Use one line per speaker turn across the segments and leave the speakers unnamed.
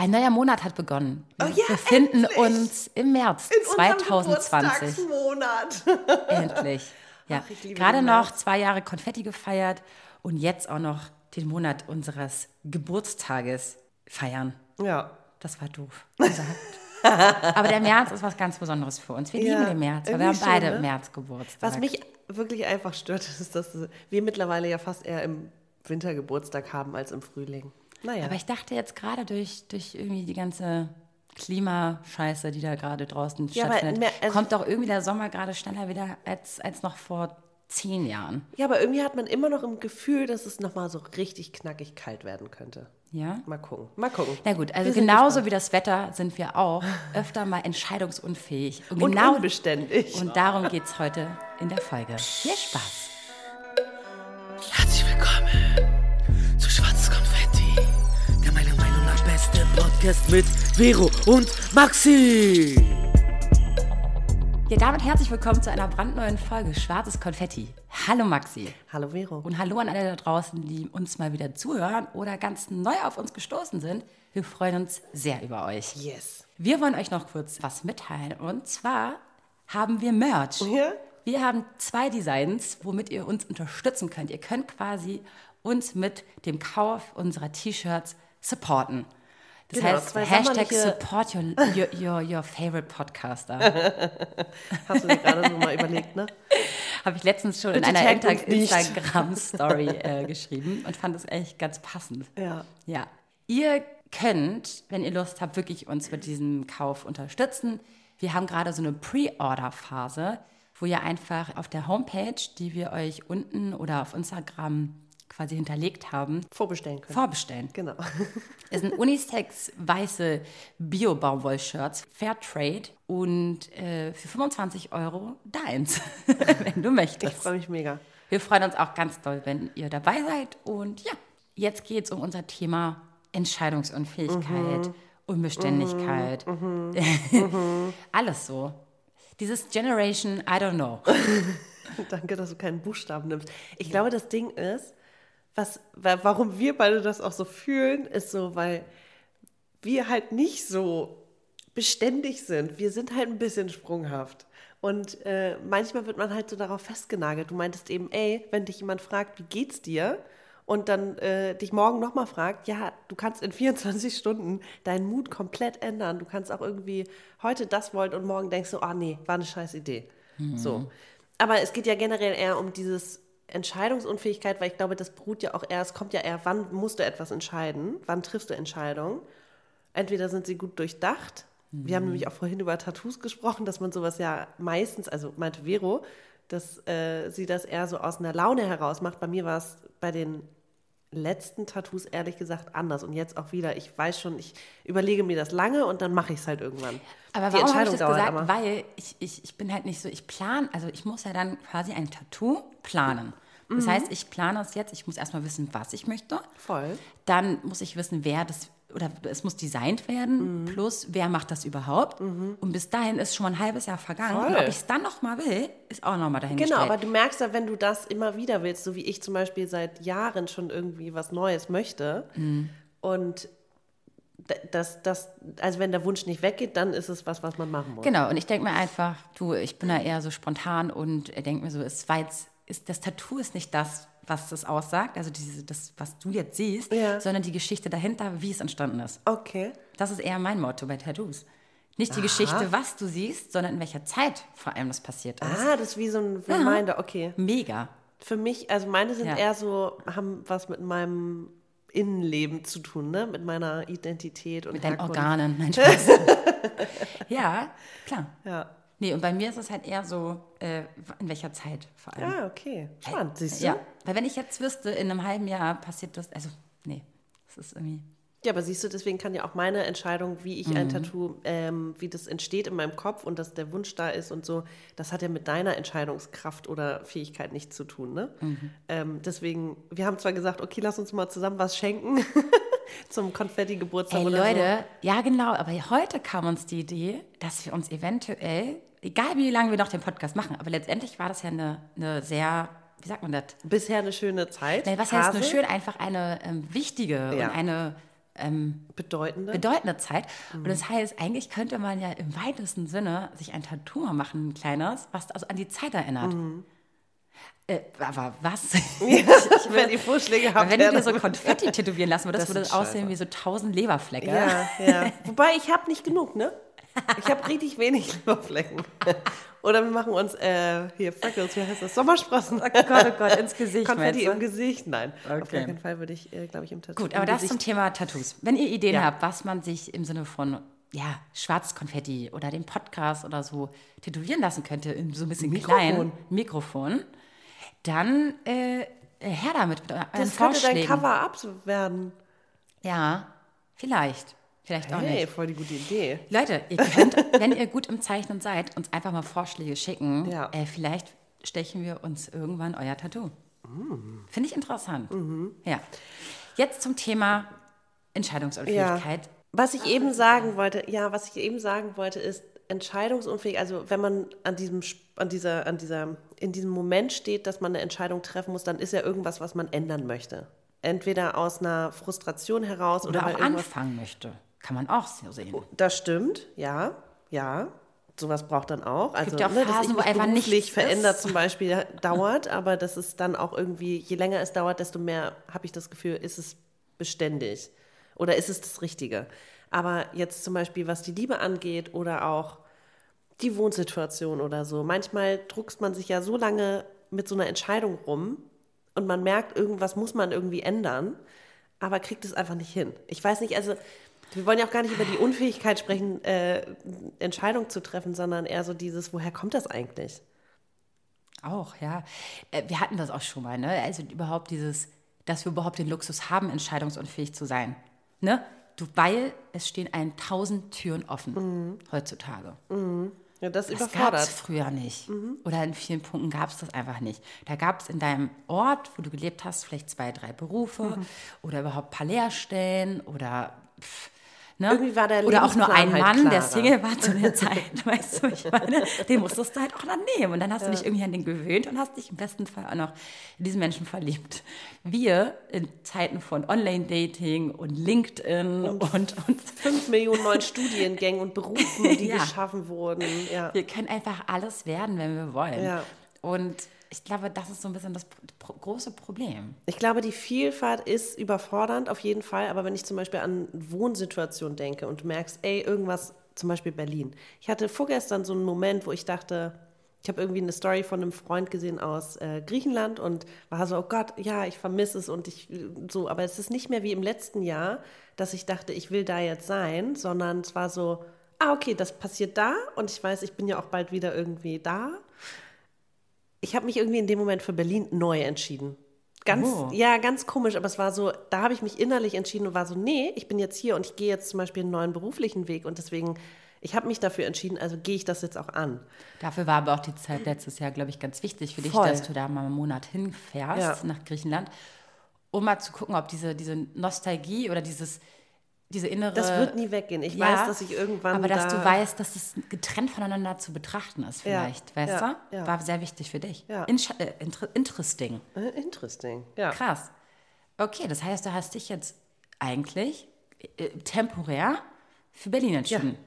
Ein neuer Monat hat begonnen. Wir
Oh ja,
befinden
endlich.
uns im März
In unserem
2020.
Geburtstagsmonat.
Endlich. Ja.
Ach,
Gerade noch zwei Jahre Konfetti gefeiert und jetzt auch noch den Monat unseres Geburtstages feiern.
Ja.
Das war doof. Aber der März ist was ganz Besonderes für uns. Wir
Ja,
lieben den März, weil wir haben beide
schon, ne?
März Geburtstag.
Was mich wirklich einfach stört, ist, dass wir mittlerweile ja fast eher im Winter Geburtstag haben als im Frühling. Naja.
Aber ich dachte jetzt gerade durch, durch irgendwie die ganze Klimascheiße, die da gerade draußen
Ja,
stattfindet,
mehr- also-
kommt doch irgendwie der Sommer gerade schneller wieder als, als noch vor zehn Jahren.
ja, aber irgendwie hat man immer noch im Gefühl, dass es nochmal so richtig knackig kalt werden könnte.
Ja?
Mal gucken. Mal gucken.
Na gut, also genauso wie das Wetter sind wir auch öfter mal entscheidungsunfähig. Und,
Und
genau
unbeständig.
und darum geht es heute in der Folge. Viel Spaß!
Podcast mit Vero und Maxi.
Ja, damit herzlich willkommen zu einer brandneuen Folge Schwarzes Konfetti. Hallo Maxi.
Hallo Vero.
Und hallo an alle da draußen, die uns mal wieder zuhören oder ganz neu auf uns gestoßen sind. Wir freuen uns sehr über euch.
Yes.
Wir wollen euch noch kurz was mitteilen. Und zwar haben wir Merch.
Ja?
Wir haben zwei Designs, womit ihr uns unterstützen könnt. Ihr könnt quasi uns mit dem Kauf unserer T-Shirts supporten. Das
Genau,
heißt, Hashtag support your, your, your, favorite podcaster.
Hast du dir gerade so mal überlegt, ne?
Habe ich letztens schon
Bitte
in einer Inter. Instagram-Story äh, geschrieben und fand es echt ganz passend.
Ja.
Ja. Ihr könnt, wenn ihr Lust habt, wirklich uns mit diesem Kauf unterstützen. Wir haben gerade so eine Pre-Order-Phase, wo ihr einfach auf der Homepage, die wir euch unten oder auf Instagram quasi hinterlegt haben,
Vorbestellen können.
vorbestellen.
Genau.
Es sind Unisex weiße Bio-Baumwoll-Shirts, Fairtrade und äh, für 25 Euro deins, wenn du
Ich
möchtest.
freue mich mega.
Wir freuen uns auch ganz doll, wenn ihr dabei seid. Und ja, jetzt geht es um unser Thema Entscheidungsunfähigkeit, Unbeständigkeit. Alles so. Dieses Generation, I don't know.
Danke, dass du keinen Buchstaben nimmst. Ich glaube, das Ding ist, was, wa- warum wir beide das auch so fühlen, ist so, weil wir halt nicht so beständig sind. Wir sind halt ein bisschen sprunghaft. Und äh, manchmal wird man halt so darauf festgenagelt. Du meintest eben, ey, wenn dich jemand fragt, wie geht's dir? Und dann äh, dich morgen nochmal fragt, ja, du kannst in 24 Stunden deinen Mut komplett ändern. Du kannst auch irgendwie heute das wollen und morgen denkst du, ah nee, war eine scheiß Idee. So. Aber es geht ja generell eher um dieses Entscheidungsunfähigkeit, weil ich glaube, das beruht ja auch eher, es kommt ja eher, wann musst du etwas entscheiden? Wann triffst du Entscheidungen? Entweder sind sie gut durchdacht. Wir haben nämlich auch vorhin über Tattoos gesprochen, dass man sowas ja meistens, also meinte Vero, dass äh, sie das eher so aus einer Laune heraus macht. Bei mir war es bei den letzten Tattoos ehrlich gesagt anders und jetzt auch wieder. Ich weiß schon, ich überlege mir das lange und dann mache ich es halt irgendwann.
Aber
Die
warum habe ich das gesagt?
aber.
Weil ich, ich, ich bin halt nicht so, ich plane, also ich muss ja dann quasi ein Tattoo planen. Das
Mhm.
heißt, ich plane es jetzt, ich muss erstmal wissen, was ich möchte.
Voll.
Dann muss ich wissen, wer das, oder es muss designt werden,
Mhm.
plus wer macht das überhaupt. Und bis dahin ist schon mal ein halbes Jahr vergangen. Und
Voll.
ob ich es dann noch mal will, ist auch noch mal dahingestellt.
Genau, aber du merkst ja, wenn du das immer wieder willst, so wie ich zum Beispiel seit Jahren schon irgendwie was Neues möchte und d- das, das, also wenn der Wunsch nicht weggeht, dann ist es was, was man machen muss.
Genau, und ich denke mir einfach, du, ich bin da eher so spontan und denke mir so, es war jetzt, ist, das Tattoo ist nicht das, was das aussagt, also diese, das, was du jetzt siehst,
Ja.
sondern die Geschichte dahinter, wie es entstanden ist.
Okay.
Das ist eher mein Motto bei Tattoos. Nicht die Geschichte, was du siehst, sondern in welcher Zeit vor allem das passiert ist.
Ah, das ist wie so ein Reminder, okay.
Mega.
Für mich, also meine sind
Ja.
eher so, haben was mit meinem Innenleben zu tun, ne? Mit meiner Identität und
Mit deinen
Herkunft.
Organen, mein Spaß. ja, klar.
Ja.
Nee, und bei mir ist es halt eher so, äh, in welcher Zeit vor allem.
Ah, okay. Spannend, siehst du?
Ja, weil wenn ich jetzt wüsste, in einem halben Jahr passiert das, also, nee, das ist irgendwie.
Ja, aber siehst du, deswegen kann ja auch meine Entscheidung, wie ich
Mhm.
ein Tattoo, ähm, wie das entsteht in meinem Kopf und dass der Wunsch da ist und so, das hat ja mit deiner Entscheidungskraft oder Fähigkeit nichts zu tun. Ne?
Mhm.
Ähm, deswegen, wir haben zwar gesagt, okay, lass uns mal zusammen was schenken zum Konfetti-Geburtstag
Ey,
oder
Leute, ja genau, aber heute kam uns die Idee, dass wir uns eventuell, egal wie lange wir noch den Podcast machen, aber letztendlich war das ja eine, eine sehr, wie sagt man das?
Bisher eine schöne Zeit.
Nee, was heißt nur schön? Einfach eine ähm, wichtige
Ja.
und eine ähm,
Bedeutende.
bedeutende Zeit. Und das heißt, eigentlich könnte man ja im weitesten Sinne sich ein Tattoo machen, ein kleines, was also an die Zeit erinnert. Äh, aber was?
Wenn ihr Vorschläge habt,
Wenn du dir so Konfetti tätowieren lassen würdest, würde das aussehen wie so tausend Leberflecke.
Ja, ja. Wobei ich habe nicht genug, ne? Ich habe richtig wenig Leberflecken. Oder wir machen uns äh, hier Freckles, wie heißt das? Sommersprossen.
Oh Gott, oh Gott, ins Gesicht,
Konfetti im Gesicht, nein. Auf
Okay.
gar keinen Fall würde ich, äh, glaube ich, im Tattoo.
Gut, aber das
Gesicht-
zum Thema Tattoos. Wenn ihr Ideen
Ja.
habt, was man sich im Sinne von ja, Schwarzkonfetti oder dem Podcast oder so tätowieren lassen könnte, in so ein bisschen
Mikrofon.
klein Mikrofon, dann äh, her damit mit euren
Das könnte dein. Cover-up werden.
Ja, vielleicht. Vielleicht auch
Hey,
nicht.
voll die gute Idee.
Leute, ihr könnt, wenn ihr gut im Zeichnen seid, uns einfach mal Vorschläge schicken.
Ja.
Äh, vielleicht stechen wir uns irgendwann euer Tattoo.
Mm.
Finde ich interessant.
Mhm.
Ja. Jetzt zum Thema Entscheidungsunfähigkeit.
Was ich eben sagen wollte, ja, was ich eben sagen wollte, ist entscheidungsunfähig. Also wenn man an diesem, an dieser, an dieser, in diesem Moment steht, dass man eine Entscheidung treffen muss, dann ist ja irgendwas, was man ändern möchte. Entweder aus einer Frustration heraus oder,
Oder auch anfangen möchte. Kann man auch so sehen.
Das stimmt, ja, ja. Sowas braucht dann auch. Also,
ja auch
ne,
Phasen, wo einfach nichts
verändert
ist.
zum Beispiel dauert, aber das ist dann auch irgendwie, je länger es dauert, desto mehr habe ich das Gefühl, ist es beständig oder ist es das Richtige. Aber jetzt zum Beispiel, was die Liebe angeht oder auch die Wohnsituation oder so, manchmal druckst man sich ja so lange mit so einer Entscheidung rum und man merkt, irgendwas muss man irgendwie ändern, aber kriegt es einfach nicht hin. Ich weiß nicht, also wir wollen ja auch gar nicht über die Unfähigkeit sprechen, äh, Entscheidungen zu treffen, sondern eher so dieses, woher kommt das eigentlich?
Auch, ja. Äh, Wir hatten das auch schon mal, ne? Also überhaupt dieses, dass wir überhaupt den Luxus haben, entscheidungsunfähig zu sein. Ne? Du, weil es stehen einen tausend Türen offen heutzutage.
Ja, das,
Das gab es
überfordert.
früher nicht. Oder in vielen Punkten gab es das einfach nicht. Da gab es in deinem Ort, wo du gelebt hast, vielleicht zwei, drei Berufe oder überhaupt ein paar Lehrstellen oder pff, ne?
Irgendwie war der
Oder auch nur ein Mann, der
klarer.
Single war zu der Zeit, weißt du, ich meine, den musstest du halt auch dann nehmen. Und dann hast du dich irgendwie an den gewöhnt und hast dich im besten Fall auch noch in diesen Menschen verliebt. Wir in Zeiten von Online-Dating und LinkedIn und, und
Fünf Millionen neuen Studiengängen und Berufen, die
Ja.
geschaffen wurden. Ja.
Wir können einfach alles werden, wenn wir wollen.
Ja.
Und ich glaube, das ist so ein bisschen das große Problem.
Ich glaube, die Vielfalt ist überfordernd auf jeden Fall, aber wenn ich zum Beispiel an Wohnsituationen denke und merkst, ey, irgendwas, zum Beispiel Berlin. Ich hatte vorgestern so einen Moment, wo ich dachte, ich habe irgendwie eine Story von einem Freund gesehen aus äh, Griechenland und war so, oh Gott, ja, ich vermisse es und ich so, aber es ist nicht mehr wie im letzten Jahr, dass ich dachte, ich will da jetzt sein, sondern es war so, ah, okay, das passiert da und ich weiß, ich bin ja auch bald wieder irgendwie da. Ich habe mich irgendwie in dem Moment für Berlin neu entschieden. Ganz,
Oh.
ja, ganz komisch, aber es war so, da habe ich mich innerlich entschieden und war so, nee, ich bin jetzt hier und ich gehe jetzt zum Beispiel einen neuen beruflichen Weg und deswegen, ich habe mich dafür entschieden, also gehe ich das jetzt auch an.
Dafür war aber auch die Zeit letztes Jahr, glaube ich, ganz wichtig für dich,
Voll.
dass du da mal einen Monat hinfährst
Ja.
nach Griechenland, um mal zu gucken, ob diese, diese Nostalgie oder dieses, diese innere.
Das wird nie weggehen. Ich weiß, dass ich irgendwann
Aber dass
da,
du weißt, dass es getrennt voneinander zu betrachten ist,
Ja,
vielleicht, weißt
ja,
du?
ja.
War sehr wichtig für dich.
Ja.
Insch- äh, inter interesting.
Äh, Interesting, ja.
Krass. Okay, das heißt, du hast dich jetzt eigentlich äh, temporär für Berlin entschieden.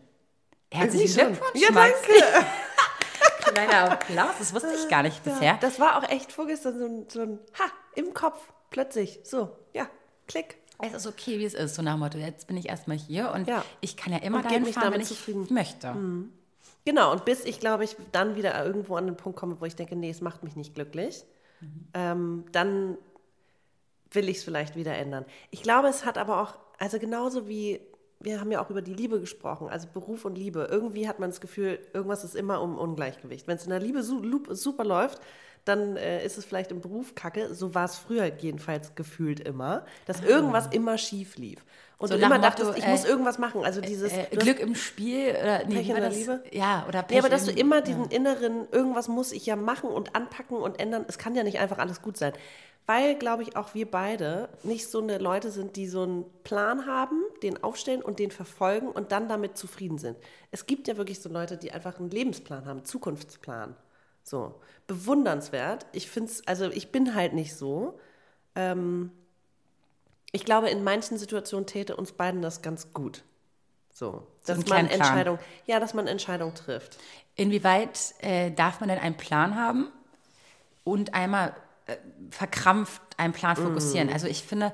Herzlichen. Glückwunsch,
Ja, danke.
Kleiner Applaus, das wusste ich gar nicht bisher.
Das war auch echt vorgestern so ein, so ein Ha, im Kopf, plötzlich, so, ja, klick.
Es ist okay, wie es ist, so nach dem Motto, jetzt bin ich erstmal hier und
Ja.
ich kann ja immer
Und
dahin fahren, wenn ich
zufrieden.
möchte.
Genau, und bis ich, glaube ich, dann wieder irgendwo an den Punkt komme, wo ich denke, nee, es macht mich nicht glücklich, ähm, dann will ich es vielleicht wieder ändern. Ich glaube, es hat aber auch, also genauso wie, wir haben ja auch über die Liebe gesprochen, also Beruf und Liebe. Irgendwie hat man das Gefühl, irgendwas ist immer um Ungleichgewicht. Wenn es in der Liebe super läuft, dann äh, ist es vielleicht im Beruf kacke. So war es früher jedenfalls gefühlt immer, dass irgendwas immer schief lief. Und
So
du immer
dem Motto,
dachtest, ich
äh,
muss irgendwas machen. Also dieses
Äh,
du hast-
Glück im Spiel oder nee,
Pech in der
das?
Liebe?
Ja, oder Pech
Ja, aber dass du
im-
immer diesen inneren, irgendwas muss ich ja machen und anpacken und ändern, es kann ja nicht einfach alles gut sein. Weil, glaube ich, auch wir beide nicht so eine Leute sind, die so einen Plan haben, den aufstellen und den verfolgen und dann damit zufrieden sind. Es gibt ja wirklich so Leute, die einfach einen Lebensplan haben, einen Zukunftsplan. So, bewundernswert. Ich finde es, also ich bin halt nicht so. Ähm, Ich glaube, in manchen Situationen täte uns beiden das ganz gut. So, dass
einen
man. Entscheidung, ja, dass man Entscheidung trifft.
Inwieweit äh, darf man denn einen Plan haben und einmal äh, verkrampft einen Plan fokussieren? Also ich finde,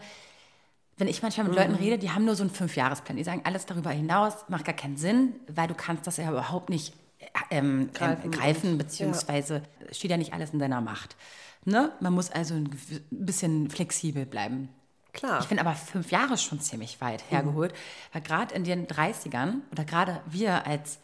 wenn ich manchmal mit Leuten rede, die haben nur so einen Fünfjahresplan. Die sagen, alles darüber hinaus macht gar keinen Sinn, weil du kannst das ja überhaupt nicht ähm,
Greifen
greifen, greifen beziehungsweise steht ja nicht alles in deiner Macht. Ne? Man muss also ein bisschen flexibel bleiben.
Klar.
Ich finde aber fünf Jahre schon ziemlich weit hergeholt, weil gerade in den 30ern oder gerade wir als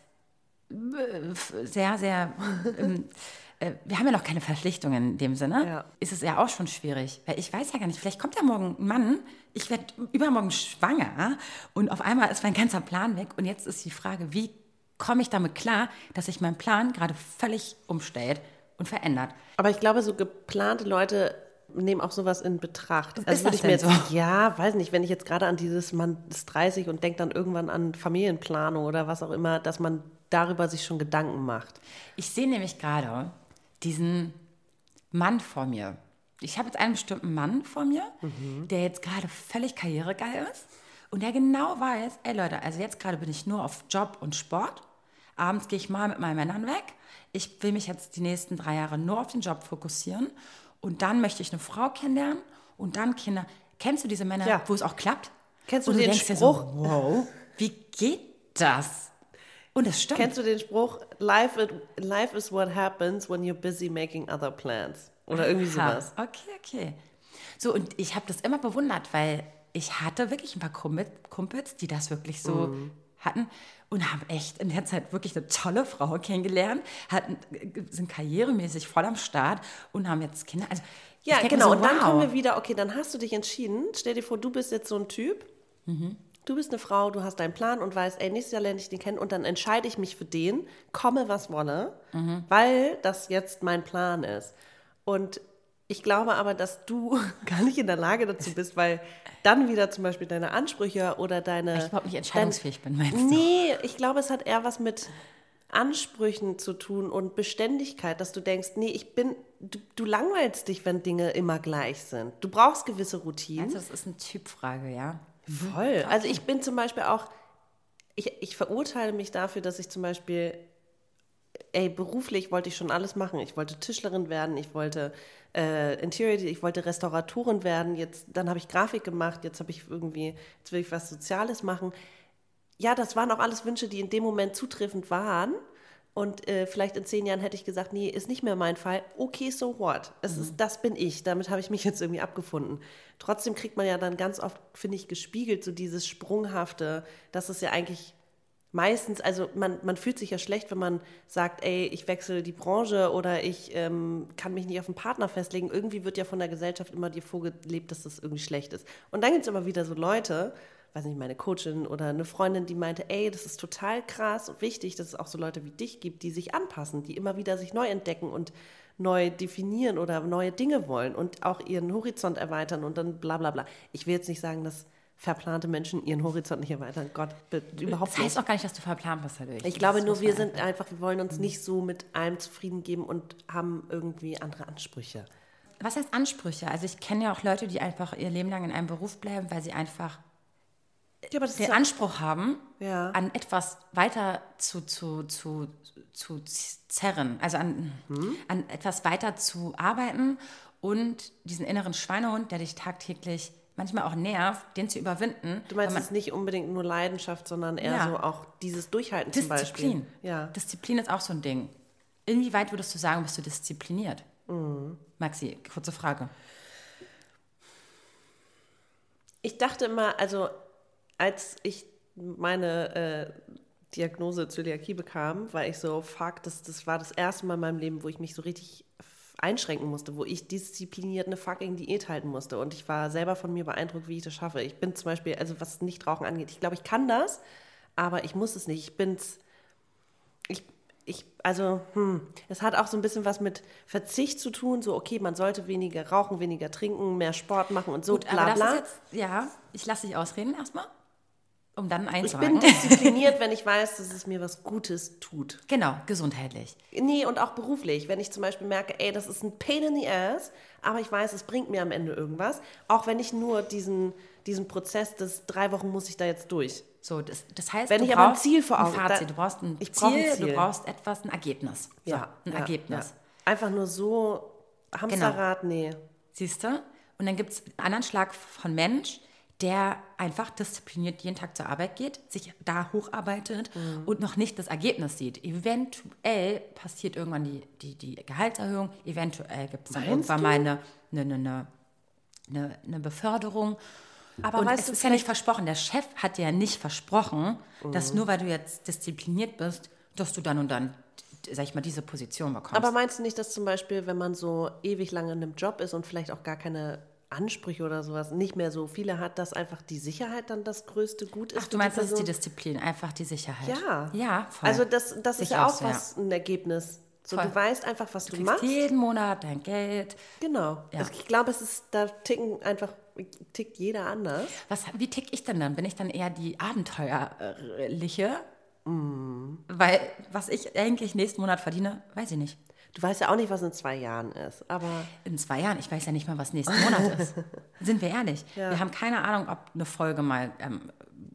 äh, sehr, sehr, ähm, äh, wir haben ja noch keine Verpflichtungen in dem Sinne,
Ja.
ist es ja auch schon schwierig, weil ich weiß ja gar nicht, vielleicht kommt ja morgen ein Mann, ich werde übermorgen schwanger und auf einmal ist mein ganzer Plan weg und jetzt ist die Frage, wie komme ich damit klar, dass sich mein Plan gerade völlig umstellt und verändert.
Aber ich glaube, so geplante Leute nehmen auch sowas in Betracht.
Ist
Also würde ich mir jetzt,
so?
ja, weiß nicht, wenn ich jetzt gerade an dieses Mann ist 30 und denkt dann irgendwann an Familienplanung oder was auch immer, dass man darüber sich schon Gedanken macht.
Ich sehe nämlich gerade diesen Mann vor mir. Ich habe jetzt einen bestimmten Mann vor mir, der jetzt gerade völlig karrieregeil ist und der genau weiß, ey Leute, also jetzt gerade bin ich nur auf Job und Sport. Abends gehe ich mal mit meinen Männern weg. Ich will mich jetzt die nächsten drei Jahre nur auf den Job fokussieren und dann möchte ich eine Frau kennenlernen und dann Kinder. Kennst du diese Männer,
Ja.
wo es auch klappt?
Kennst du
und
den Spruch?
So, wow, wie geht das? Und es stimmt.
Kennst du den Spruch, life, it, life is what happens when you're busy making other plans? Oder irgendwie sowas.
Okay, okay. So, und ich habe das immer bewundert, weil ich hatte wirklich ein paar Kumpel- Kumpels, die das wirklich so
Mhm.
hatten und haben echt in der Zeit wirklich eine tolle Frau kennengelernt, hatten, sind karrieremäßig voll am Start und haben jetzt Kinder. Also,
Ja, genau.
So,
und dann
wow.
kommen wir wieder, okay, dann hast du dich entschieden. Stell dir vor, du bist jetzt so ein Typ. Du bist eine Frau, du hast deinen Plan und weißt, ey, nächstes Jahr lerne ich den kennen und dann entscheide ich mich für den, komme was wolle, weil das jetzt mein Plan ist. Und ich glaube aber, dass du gar nicht in der Lage dazu bist, weil dann wieder zum Beispiel deine Ansprüche oder deine.
ich überhaupt nicht entscheidungsfähig bin, meinst du?
Nee, ich glaube, es hat eher was mit Ansprüchen zu tun und Beständigkeit, dass du denkst, nee, ich bin, du, du langweilst dich, wenn Dinge immer gleich sind. Du brauchst gewisse Routinen.
Du, das ist eine Typfrage, ja?
Voll. Also ich bin zum Beispiel auch, ich, ich verurteile mich dafür, dass ich zum Beispiel, ey, beruflich wollte ich schon alles machen. Ich wollte Tischlerin werden, ich wollte äh, Interior, ich wollte Restauratorin werden, jetzt, dann habe ich Grafik gemacht, jetzt habe ich irgendwie, jetzt will ich was Soziales machen. Ja, das waren auch alles Wünsche, die in dem Moment zutreffend waren. Und äh, vielleicht in zehn Jahren hätte ich gesagt, nee, ist nicht mehr mein Fall. Okay, so what? Es ist, das bin ich. Damit habe ich mich jetzt irgendwie abgefunden. Trotzdem kriegt man ja dann ganz oft, finde ich, gespiegelt, so dieses Sprunghafte, dass es ja eigentlich meistens, also man, man fühlt sich ja schlecht, wenn man sagt, ey, ich wechsle die Branche oder ich ähm, kann mich nicht auf einen Partner festlegen. Irgendwie wird ja von der Gesellschaft immer dir vorgelebt, dass das irgendwie schlecht ist. Und dann gibt es immer wieder so Leute, weiß nicht, meine Coachin oder eine Freundin, die meinte, ey, das ist total krass und wichtig, dass es auch so Leute wie dich gibt, die sich anpassen, die immer wieder sich neu entdecken und neu definieren oder neue Dinge wollen und auch ihren Horizont erweitern und dann bla bla bla. Ich will jetzt nicht sagen, dass verplante Menschen ihren Horizont nicht erweitern. Gott, überhaupt
Das heißt
nicht.
auch gar nicht, dass du verplant bist dadurch.
Ich glaube
Das
nur,
muss
wir sind einfach, wir wollen uns nicht so mit allem zufrieden geben und haben irgendwie andere Ansprüche.
Was heißt Ansprüche? Also ich kenne ja auch Leute, die einfach ihr Leben lang in einem Beruf bleiben, weil sie einfach
Ja,
den Anspruch haben,
Ja.
an etwas weiter zu, zu, zu, zu zerren, also an,
Hm?
an etwas weiter zu arbeiten und diesen inneren Schweinehund, der dich tagtäglich manchmal auch nervt, den zu überwinden.
Du meinst, es ist nicht unbedingt nur Leidenschaft, sondern eher
Ja.
so auch dieses Durchhalten zum
Disziplin.
Beispiel. Ja.
Disziplin ist auch so ein Ding. Inwieweit würdest du sagen, bist du diszipliniert?
Mhm.
Maxi, kurze Frage.
Ich dachte immer, also als ich meine äh, Diagnose Zöliakie bekam, war ich so, fuck, das, das war das erste Mal in meinem Leben, wo ich mich so richtig einschränken musste, wo ich diszipliniert eine fucking Diät halten musste. Und ich war selber von mir beeindruckt, wie ich das schaffe. Ich bin zum Beispiel, also was Nichtrauchen angeht, ich glaube, ich kann das, aber ich muss es nicht. Ich bin's, ich, ich, also, hm, es hat auch so ein bisschen was mit Verzicht zu tun, so, okay, man sollte weniger rauchen, weniger trinken, mehr Sport machen und so,
Gut,
bla
aber das
bla.
ist jetzt, ja, ich lasse dich ausreden erstmal, um dann
Ich
einzuhaken.
bin diszipliniert, wenn ich weiß, dass es mir was Gutes tut.
Genau, gesundheitlich.
Nee, und auch beruflich. Wenn ich zum Beispiel merke, ey, das ist ein Pain in the Ass, aber ich weiß, es bringt mir am Ende irgendwas. Auch wenn ich nur diesen diesen Prozess des drei Wochen muss ich da jetzt durch.
So, das, das heißt,
Wenn
du
ich aber ein
brauchst
Ziel vor Augen- da-
du brauchst ein,
ich
Ziel,
brauch ein Ziel.
du brauchst etwas, ein Ergebnis. So, ein
ja,
Ergebnis.
Ja. Einfach nur so Hamsterrad, nee.
Siehst du? Und dann gibt es einen anderen Schlag von Mensch, der einfach diszipliniert jeden Tag zur Arbeit geht, sich da hocharbeitet
Mhm.
und noch nicht das Ergebnis sieht. Eventuell passiert irgendwann die, die, die Gehaltserhöhung, eventuell gibt es dann irgendwann
du?
mal eine, eine, eine, eine, eine Beförderung.
Aber
und
weißt
es
du,
ist ja nicht versprochen. Der Chef hat dir ja nicht versprochen, dass
Mhm.
nur weil du jetzt diszipliniert bist, dass du dann und dann, sag ich mal, diese Position bekommst.
Aber meinst du nicht, dass zum Beispiel, wenn man so ewig lange in einem Job ist und vielleicht auch gar keine Ansprüche oder sowas nicht mehr so viele hat, dass einfach die Sicherheit dann das größte Gut ist?
Ach, du meinst, das ist die? Disziplin, einfach die Sicherheit.
Ja.
Ja, voll.
Also das, das ist ja
auch
auch
so, ja.
was, ein Ergebnis. So,
Voll.
du weißt einfach, was du,
Du
machst.
jeden Monat dein Geld.
Genau.
Ja.
Also ich glaube, es ist, da ticken einfach, tickt jeder anders.
Was, wie tick ich denn dann? Bin ich dann eher die abenteuerliche?
Mm.
Weil was ich eigentlich nächsten Monat verdiene, weiß ich nicht.
Du weißt ja auch nicht, was in zwei Jahren ist, aber
In zwei Jahren, ich weiß ja nicht mal, was nächsten Monat ist. Sind wir ehrlich?
Ja.
Wir haben keine Ahnung, ob eine Folge mal ähm,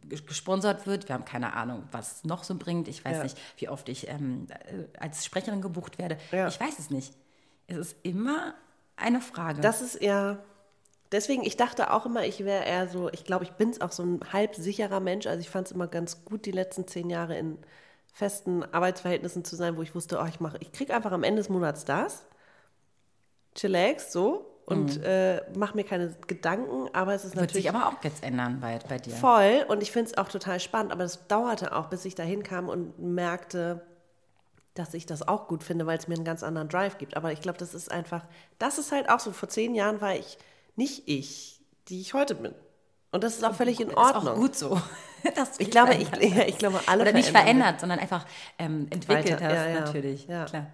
ges- gesponsert wird. Wir haben keine Ahnung, was es noch so bringt. Ich weiß
Ja.
nicht, wie oft ich ähm, äh, als Sprecherin gebucht werde.
Ja.
Ich weiß es nicht. Es ist immer eine Frage.
das ist ja. Deswegen, ich dachte auch immer, ich wäre eher so, ich glaube, ich bin auch so ein halb sicherer Mensch. Also ich fand es immer ganz gut, die letzten zehn Jahre in festen Arbeitsverhältnissen zu sein, wo ich wusste, oh, ich mache, ich kriege einfach am Ende des Monats das, chillax, so und äh, mache mir keine Gedanken, aber es ist
wird
natürlich
sich aber auch jetzt ändern bei, bei dir.
voll und ich finde es auch total spannend, aber es dauerte auch, bis ich dahin kam und merkte, dass ich das auch gut finde, weil es mir einen ganz anderen Drive gibt. Aber ich glaube, das ist einfach, das ist halt auch so, vor zehn Jahren war ich nicht ich, die ich heute bin. Und das ist auch völlig in
Ist
Ordnung.
auch gut so.
Ich glaube, ich, ja, ich glaube, alle
Oder nicht verändert, sondern einfach ähm, entwickelt hast,
ja, ja.
natürlich.
Ja.
Klar.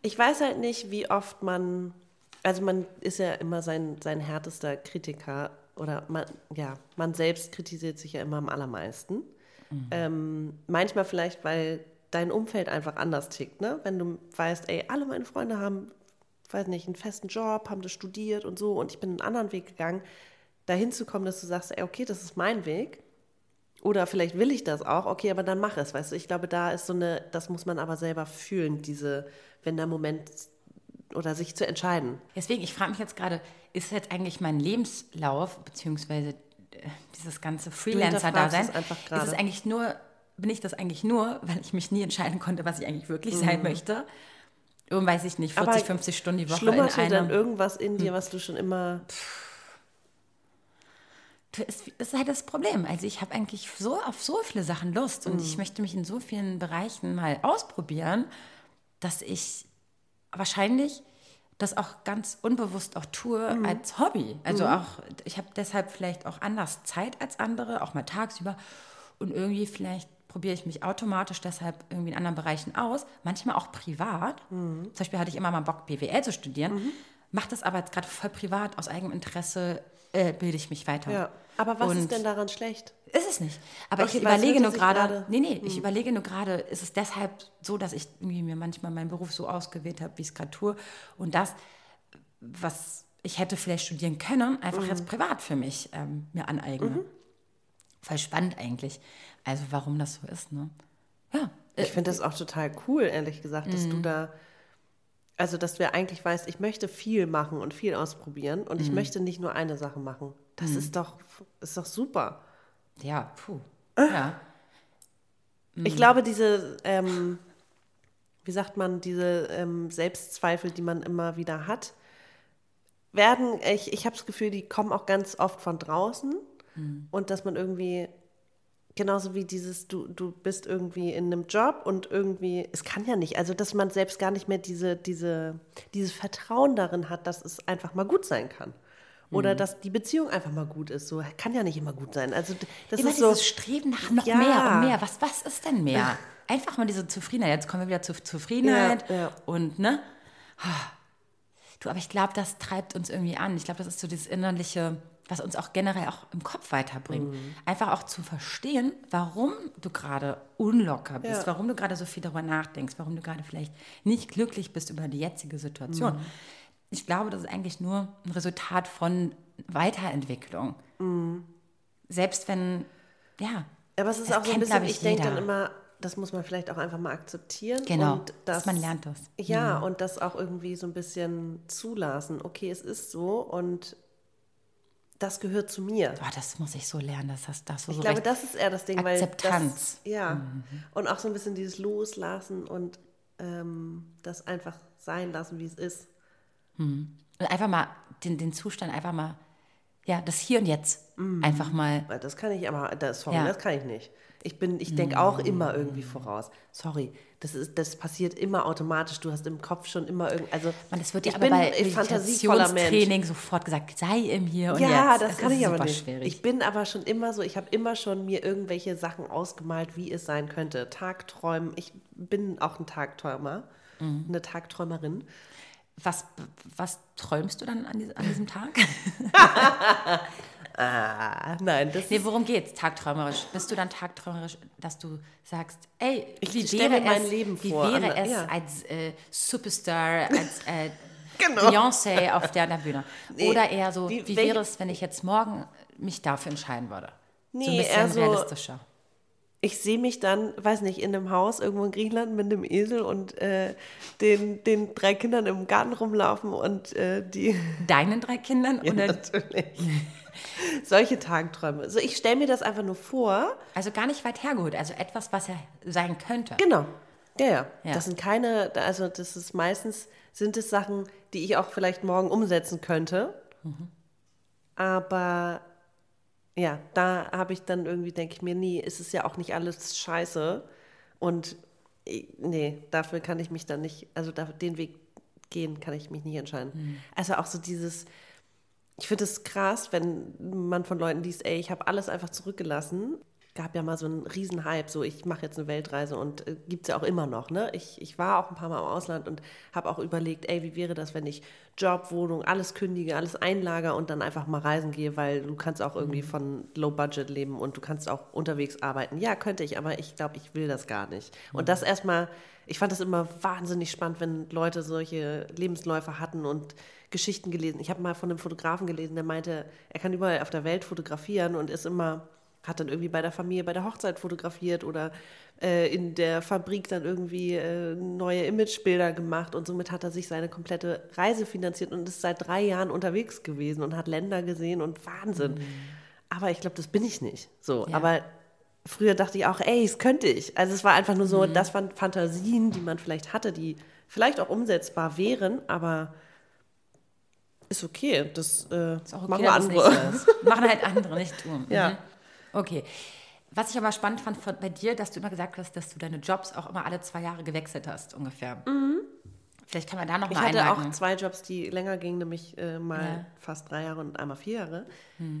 Ich weiß halt nicht, wie oft man, also man ist ja immer sein, sein härtester Kritiker oder man, ja, man selbst kritisiert sich ja immer am allermeisten. Ähm, manchmal vielleicht, weil dein Umfeld einfach anders tickt, ne? Wenn du weißt, ey, alle meine Freunde haben, weiß nicht, einen festen Job, haben das studiert und so und ich bin einen anderen Weg gegangen, dahin zu kommen, dass du sagst, ey, okay, das ist mein Weg. Oder vielleicht will ich das auch, okay, aber dann mach es, weißt du. Ich glaube, da ist so eine, das muss man aber selber fühlen, diese, wenn der Moment oder sich zu entscheiden.
Deswegen, ich frage mich jetzt gerade, ist jetzt eigentlich mein Lebenslauf, beziehungsweise äh, dieses ganze Freelancer-Dasein, ist es eigentlich nur, bin ich das eigentlich nur, weil ich mich nie entscheiden konnte, was ich eigentlich wirklich sein möchte? Und weiß ich nicht, 40,
Mhm. Aber
50 Stunden die Woche in
Schlummerte dann
einem.
irgendwas in dir, was du schon immer.
Ist, das ist halt das Problem. Also ich habe eigentlich so auf so viele Sachen Lust und
Mhm.
ich möchte mich in so vielen Bereichen mal ausprobieren, dass ich wahrscheinlich das auch ganz unbewusst auch tue
Mhm.
als Hobby. Also auch, ich habe deshalb vielleicht auch anders Zeit als andere, auch mal tagsüber. Und irgendwie vielleicht probiere ich mich automatisch deshalb irgendwie in anderen Bereichen aus, manchmal auch privat.
Mhm.
Zum Beispiel hatte ich immer mal Bock, BWL zu studieren, mache das aber jetzt gerade voll privat, aus eigenem Interesse äh, bilde ich mich weiter.
Ja. Aber was
Und
ist denn daran schlecht?
ist es nicht. Aber
Okay,
ich überlege nur gerade,
Hm.
nee, nee, ich überlege nur gerade, ist es deshalb so, dass ich mir manchmal meinen Beruf so ausgewählt habe, wie ich es gerade tue und das, was ich hätte vielleicht studieren können, einfach
Mhm.
jetzt privat für mich ähm, mir aneigne. Voll spannend eigentlich. Also warum das so ist, ne? Ja,
Ich finde das auch total cool, ehrlich gesagt, dass
Mhm.
du da. Also, dass du ja eigentlich weißt, ich möchte viel machen und viel ausprobieren und
Mhm.
ich möchte nicht nur eine Sache machen. Das ist doch, ist doch super.
ja, puh. Ja. Mhm.
Ich glaube, diese, ähm, wie sagt man, diese ähm, Selbstzweifel, die man immer wieder hat, werden, ich, ich habe das Gefühl, die kommen auch ganz oft von draußen
Mhm.
und dass man irgendwie, genauso wie dieses, du, du bist irgendwie in einem Job und irgendwie, es kann ja nicht, also dass man selbst gar nicht mehr diese, diese, dieses Vertrauen darin hat, dass es einfach mal gut sein kann. Oder
Mhm.
dass die Beziehung einfach mal gut ist. So kann ja nicht immer gut sein. Also das
Immer
ist so.
dieses Streben nach noch
Ja.
mehr und mehr. Was, was ist denn mehr? Einfach mal diese Zufriedenheit. Jetzt kommen wir wieder zur Zufriedenheit.
Ja.
Und, ne? Ah. Du, aber ich glaube, das treibt uns irgendwie an. Ich glaube, das ist so dieses innerliche, was uns auch generell auch im Kopf weiterbringt.
Mhm.
Einfach auch zu verstehen, warum du gerade unlocker bist,
Ja.
warum du gerade so viel darüber nachdenkst, warum du gerade vielleicht nicht glücklich bist über die jetzige Situation.
Mhm.
Ich glaube, das ist eigentlich nur ein Resultat von Weiterentwicklung. Selbst wenn, ja.
Aber es ist
das
auch so ein bisschen,
glaub
ich denke dann immer, das muss man vielleicht auch einfach mal akzeptieren.
Genau,
und
dass man lernt das.
Ja, und das auch irgendwie so ein bisschen zulassen. Okay, es ist so und das gehört zu mir.
Oh, das muss ich so lernen, dass das, das so,
Ich glaube, das ist eher das Ding, weil
Akzeptanz.
Das, ja. Und auch so ein bisschen dieses Loslassen und ähm, das einfach sein lassen, wie es ist.
Und einfach mal den, den Zustand einfach mal, ja, das Hier und Jetzt einfach mal.
Das kann ich aber, das, sorry,
Ja.
das kann ich nicht. Ich bin, ich denke auch immer irgendwie voraus. Sorry, das ist, das passiert immer automatisch. Du hast im Kopf schon immer irgendwie, also
Man, das wird
ich
dir aber
bin
bei
fantasievoller.
Meditationstraining sofort gesagt, sei im Hier und
Ja,
Jetzt.
das
Es
kann ich aber nicht.
Schwierig.
Ich bin aber schon immer so, ich habe immer schon mir irgendwelche Sachen ausgemalt, wie es sein könnte. Tagträumen, ich bin auch ein Tagträumer,
Mhm.
eine Tagträumerin.
was, was träumst du dann an diesem Tag?
Ah, nein, das
nee, worum geht's? Tagträumerisch. Bist du dann tagträumerisch, dass du sagst, ey,
Ich
wie wäre
mein
es,
Leben
wie
vor,
wäre es
ja.
als äh, Superstar, als äh,
Genau.
Beyoncé auf der, der Bühne?
Nee,
Oder eher so,
wie-
wie, wäre es, wenn ich jetzt morgen mich dafür entscheiden würde? so ein
Nee,
bisschen
eher so-
realistischer.
ich sehe mich dann, weiß nicht, in einem Haus irgendwo in Griechenland mit einem Esel und äh, den, den drei Kindern im Garten rumlaufen und äh, die.
Deinen drei Kindern?
Ja,
oder,
natürlich. Solche Tagträume. So, ich stelle mir das einfach nur vor.
also gar nicht weit hergeholt. Also etwas, was ja sein könnte.
Genau. Ja, ja,
Ja.
Das sind keine, also das ist meistens, sind es Sachen, die ich auch vielleicht morgen umsetzen könnte. Aber ja, da habe ich dann irgendwie, denke ich mir, nee, es ist ja auch nicht alles scheiße. Und nee, dafür kann ich mich dann nicht, also den Weg gehen kann ich mich nicht entscheiden. Also auch so dieses, ich finde es krass, wenn man von Leuten liest, ey, ich habe alles einfach zurückgelassen. Gab ja mal so einen riesen Hype, so ich mache jetzt eine Weltreise und äh, gibt es ja auch immer noch. Ne? Ich, ich war auch ein paar Mal im Ausland und habe auch überlegt, ey, wie wäre das, wenn ich Job, Wohnung, alles kündige, alles einlager und dann einfach mal reisen gehe, weil du kannst auch irgendwie von Low Budget leben und du kannst auch unterwegs arbeiten. Ja, könnte ich, aber ich glaube, ich will das gar nicht. Und das erstmal, ich fand das immer wahnsinnig spannend, wenn Leute solche Lebensläufe hatten und Geschichten gelesen. Ich habe mal von einem Fotografen gelesen, der meinte, er kann überall auf der Welt fotografieren und ist immer, hat dann irgendwie bei der Familie bei der Hochzeit fotografiert oder äh, in der Fabrik dann irgendwie äh, neue Imagebilder gemacht und somit hat er sich seine komplette Reise finanziert und ist seit drei Jahren unterwegs gewesen und hat Länder gesehen und Wahnsinn. Aber ich glaube, das bin ich nicht. So,
Ja.
aber früher dachte ich auch, ey, das könnte ich. Also es war einfach nur so, das waren Fantasien, die man vielleicht hatte, die vielleicht auch umsetzbar wären, aber ist okay. Das äh,
Ist okay,
machen andere.
Machen halt andere, nicht du. Mhm.
Ja.
Okay. Was ich aber spannend fand von, bei dir, dass du immer gesagt hast, dass du deine Jobs auch immer alle zwei Jahre gewechselt hast, ungefähr. Vielleicht kann man da noch
Ich
mal
hatte
einhaken.
auch zwei Jobs, die länger gingen, nämlich äh, mal
Ja.
fast drei Jahre und einmal vier Jahre.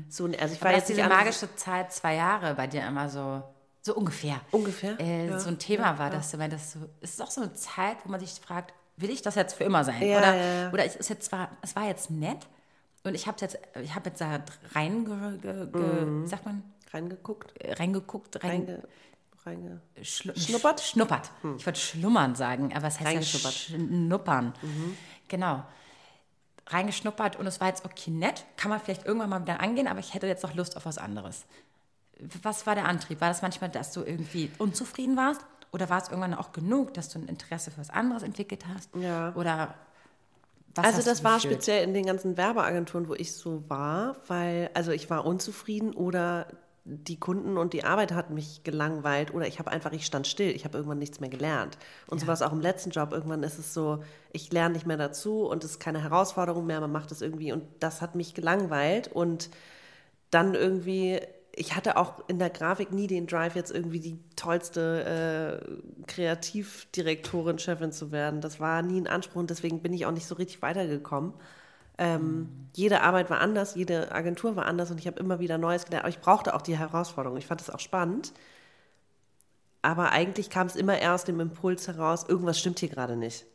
So, also ich war
Hm.
Jetzt
diese magische Zahl zwei Jahre bei dir immer so, so ungefähr,
Ungefähr,
äh,
ja,
so ein Thema war, dass du meintest, so, es ist auch so eine Zeit, wo man sich fragt, will ich das jetzt für immer sein?
Ja,
oder
ja,
oder es ist jetzt zwar, es war jetzt nett und ich habe jetzt, ich habe jetzt da reinge, ge, ge,
Mhm.
sagt man,
reingeguckt,
äh, reingeguckt, rein,
reinge, reinge,
Schlu
Schnuppert?
Sch- Schnuppert. Ich wollte schlummern sagen, aber es heißt ja schnuppern. Genau. Reingeschnuppert und es war jetzt okay nett. Kann man vielleicht irgendwann mal wieder angehen, aber ich hätte jetzt noch Lust auf was anderes. Was war der Antrieb? War das manchmal, dass du irgendwie unzufrieden warst? Oder war es irgendwann auch genug, dass du ein Interesse für was anderes entwickelt hast?
Ja.
Oder was
Also das war speziell in den ganzen Werbeagenturen, wo ich so war, weil, also ich war unzufrieden oder die Kunden und die Arbeit hat mich gelangweilt oder ich habe einfach, ich stand still, ich habe irgendwann nichts mehr gelernt. Und so war es auch im letzten Job. Irgendwann ist es so, ich lerne nicht mehr dazu und es ist keine Herausforderung mehr, man macht es irgendwie und das hat mich gelangweilt und dann irgendwie, ich hatte auch in der Grafik nie den Drive, jetzt irgendwie die tollste äh, Kreativdirektorin, Chefin zu werden. Das war nie ein Anspruch und deswegen bin ich auch nicht so richtig weitergekommen. Ähm, Jede Arbeit war anders, jede Agentur war anders und ich habe immer wieder Neues gelernt. Aber ich brauchte auch die Herausforderung. Ich fand es auch spannend. Aber eigentlich kam es immer aus dem Impuls heraus, irgendwas stimmt hier gerade nicht.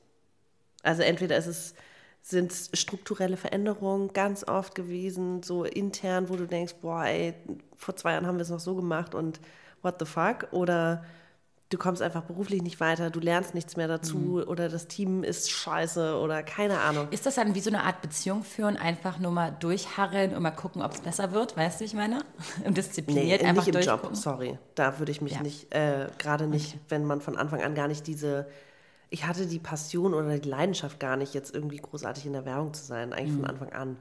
Also entweder ist es sind es strukturelle Veränderungen ganz oft gewesen, so intern, wo du denkst, boah, ey, vor zwei Jahren haben wir es noch so gemacht und what the fuck? Oder du kommst einfach beruflich nicht weiter, du lernst nichts mehr dazu
Mhm.
oder das Team ist scheiße oder keine Ahnung.
Ist das dann wie so eine Art Beziehung führen, einfach nur mal durchharren und mal gucken, ob es besser wird? Weißt du, ich meine? Und
Nee,
diszipliniert einfach
nicht im Job, sorry. Da würde ich mich
Ja.
nicht, äh, gerade nicht, wenn man von Anfang an gar nicht diese, ich hatte die Passion oder die Leidenschaft gar nicht, jetzt irgendwie großartig in der Werbung zu sein, eigentlich
Mhm.
von Anfang an.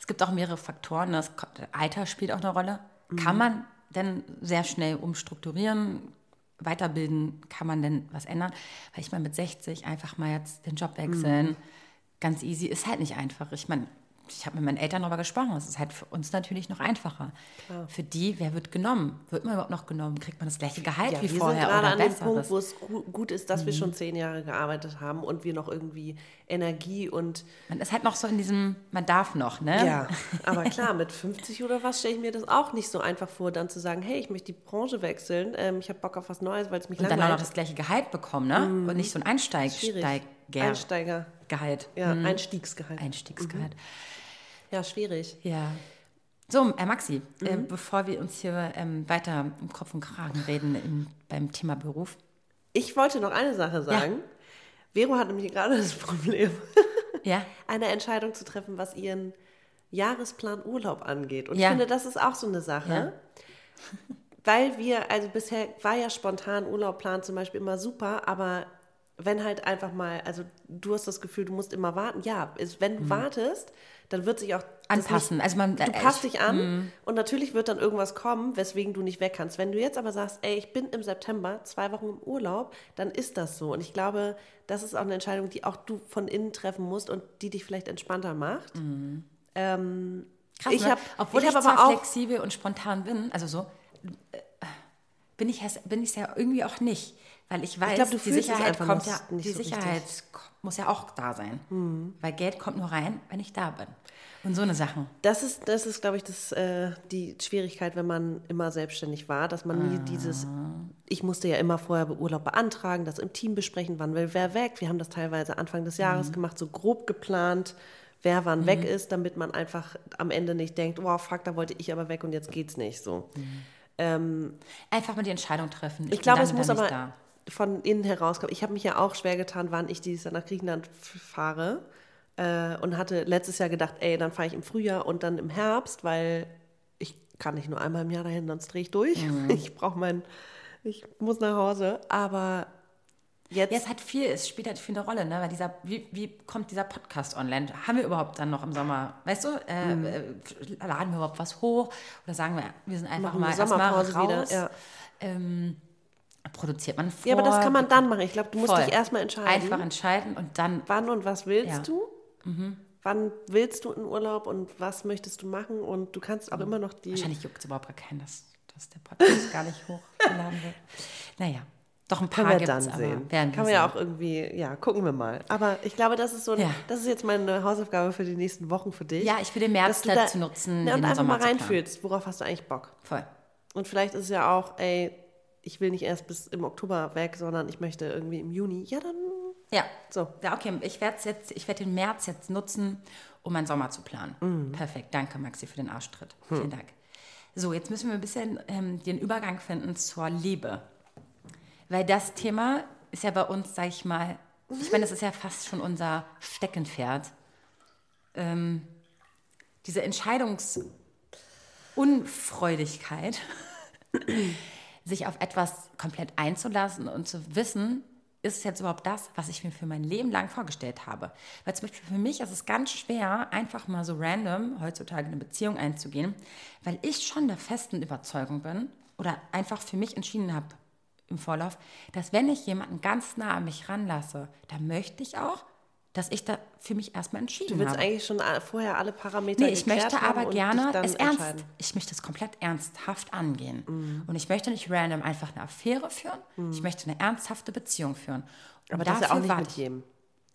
Es gibt auch mehrere Faktoren. Das Ko- Alter spielt auch eine Rolle.
Mhm.
Kann man denn sehr schnell umstrukturieren, weiterbilden? Kann man denn was ändern? Weil ich meine, mit 60 einfach mal jetzt den Job wechseln,
Mhm.
ganz easy, ist halt nicht einfach. Ich meine, ich habe mit meinen Eltern darüber gesprochen. Es ist halt für uns natürlich noch einfacher. Für die, wer wird genommen? Wird man überhaupt noch genommen? Kriegt man das gleiche Gehalt
Ja,
wie
wir
vorher
sind gerade
oder
an dem?
Mhm.
Punkt, wo es gu- gut ist, dass wir schon zehn Jahre gearbeitet haben und wir noch irgendwie Energie und
Man ist halt noch so in diesem, man darf noch, ne?
ja, aber klar, mit 50 oder was stelle ich mir das auch nicht so einfach vor, dann zu sagen, hey, ich möchte die Branche wechseln, ähm, ich habe Bock auf was Neues, weil es mich
Und dann auch noch
langweilt.
das gleiche Gehalt bekommen, ne? Und nicht so ein Einsteig
Einsteiger,
Gehalt.
ja, Einstiegsgehalt.
Einstiegsgehalt.
Ja, schwierig.
Ja. So, Herr Maxi, äh,
Mhm.
bevor wir uns hier ähm, weiter im Kopf und Kragen reden im, beim Thema Beruf.
Ich wollte noch eine Sache sagen. Vero hat nämlich gerade das Problem,
Ja.
eine Entscheidung zu treffen, was ihren Jahresplan Urlaub angeht. Und
Ja.
ich finde, das ist auch so eine Sache. Weil wir, also bisher war ja spontan Urlaubplan zum Beispiel immer super, aber wenn halt einfach mal, also du hast das Gefühl, du musst immer warten. Ja, ist, wenn du wartest, dann wird sich auch
Mhm. Anpassen.
Nicht,
Also man-
du
äh,
passt
ich-
dich an und natürlich wird dann irgendwas kommen, weswegen du nicht weg kannst. Wenn du jetzt aber sagst, ey, ich bin im September zwei Wochen im Urlaub, dann ist das so. Und ich glaube, das ist auch eine Entscheidung, die auch du von innen treffen musst und die dich vielleicht entspannter macht. Ähm,
Krass,
ich
ne?
hab,
Obwohl
ich
ich,
aber auch
flexibel und spontan bin, also so, äh, bin ich es bin ich's ja irgendwie auch nicht. Weil ich weiß,
glaub, du
die Sicherheit kommt ja,
nicht
die
so richtig.
Sicherheit ko- muss ja auch da sein. Weil Geld kommt nur rein, wenn ich da bin. Und so eine Sachen.
Das ist, das ist, glaube ich, das, äh, die Schwierigkeit, wenn man immer selbstständig war, dass man nie dieses, ich musste ja immer vorher Urlaub beantragen, das im Team besprechen, wann will wer weg. Wir haben das teilweise Anfang des Jahres gemacht, so grob geplant, wer wann weg ist, damit man einfach am Ende nicht denkt, wow, fuck, da wollte ich aber weg und jetzt geht's nicht so.
Einfach mal die Entscheidung treffen.
Ich glaube,
bin
es muss aber von innen herauskommen. Ich habe mich ja auch schwer getan, wann ich dieses Jahr nach Griechenland fahre. Äh, und hatte letztes Jahr gedacht, ey, dann fahre ich im Frühjahr und dann im Herbst, weil ich kann nicht nur einmal im Jahr dahin, sonst drehe ich durch.
Mhm.
Ich brauche mein, ich muss nach Hause. Aber jetzt,
Ja, es hat viel, es spielt halt viel eine Rolle, ne? Weil dieser, wie, wie kommt dieser Podcast online? Haben wir überhaupt dann noch im Sommer, weißt du, äh,
Mhm.
äh, laden wir überhaupt was hoch? Oder sagen wir, wir sind einfach
machen
mal erstmal raus?
wieder. Ja.
Ähm, produziert man vor?
ja, aber das kann man dann machen. Ich glaube, du musst
Voll.
dich erstmal entscheiden.
Einfach entscheiden und dann,
wann und was willst
Ja.
du? Wann willst du in Urlaub und was möchtest du machen? Und du kannst auch immer noch die.
wahrscheinlich juckt es überhaupt gar keinen, dass, dass der Podcast gar nicht hochgeladen wird. Naja, doch ein paar
Können wir dann sehen.
werden
Kann man ja auch irgendwie, ja, gucken wir mal. Aber ich glaube, das ist so, ein,
Ja.
das ist jetzt meine Hausaufgabe für die nächsten Wochen für dich.
Ja, ich will den März dazu nutzen,
Ja, und
den
einfach
Sommer
mal reinfühlst, worauf hast du eigentlich Bock?
Voll.
Und vielleicht ist es ja auch, ey, ich will nicht erst bis im Oktober weg, sondern ich möchte irgendwie im Juni. Ja, dann
Ja.
so.
Ja, okay. Ich werde jetzt, ich werde den März jetzt nutzen, um meinen Sommer zu planen.
Mhm.
Perfekt. Danke, Maxi, für den Arschtritt.
Hm.
Vielen Dank. So, jetzt müssen wir ein bisschen ähm, den Übergang finden zur Liebe. Weil das Thema ist ja bei uns, sag ich mal, ich meine, das ist ja fast schon unser Steckenpferd. Ähm, diese Entscheidungsunfreudigkeit, sich auf etwas komplett einzulassen und zu wissen, ist es jetzt überhaupt das, was ich mir für mein Leben lang vorgestellt habe? Weil zum Beispiel für mich ist es ganz schwer, einfach mal so random heutzutage eine Beziehung einzugehen, weil ich schon der festen Überzeugung bin oder einfach für mich entschieden habe im Vorlauf, dass wenn ich jemanden ganz nah an mich ranlasse, dann möchte ich auch, dass ich da für mich erstmal entschieden
Du willst
habe.
eigentlich schon a- vorher alle Parameter
Nee, ich möchte aber gerne es ernst. Ich möchte es komplett ernsthaft angehen.
Mhm.
Und ich möchte nicht random einfach eine Affäre führen. Ich möchte eine ernsthafte Beziehung führen. Und
Aber das ist ja auch nicht mit jedem.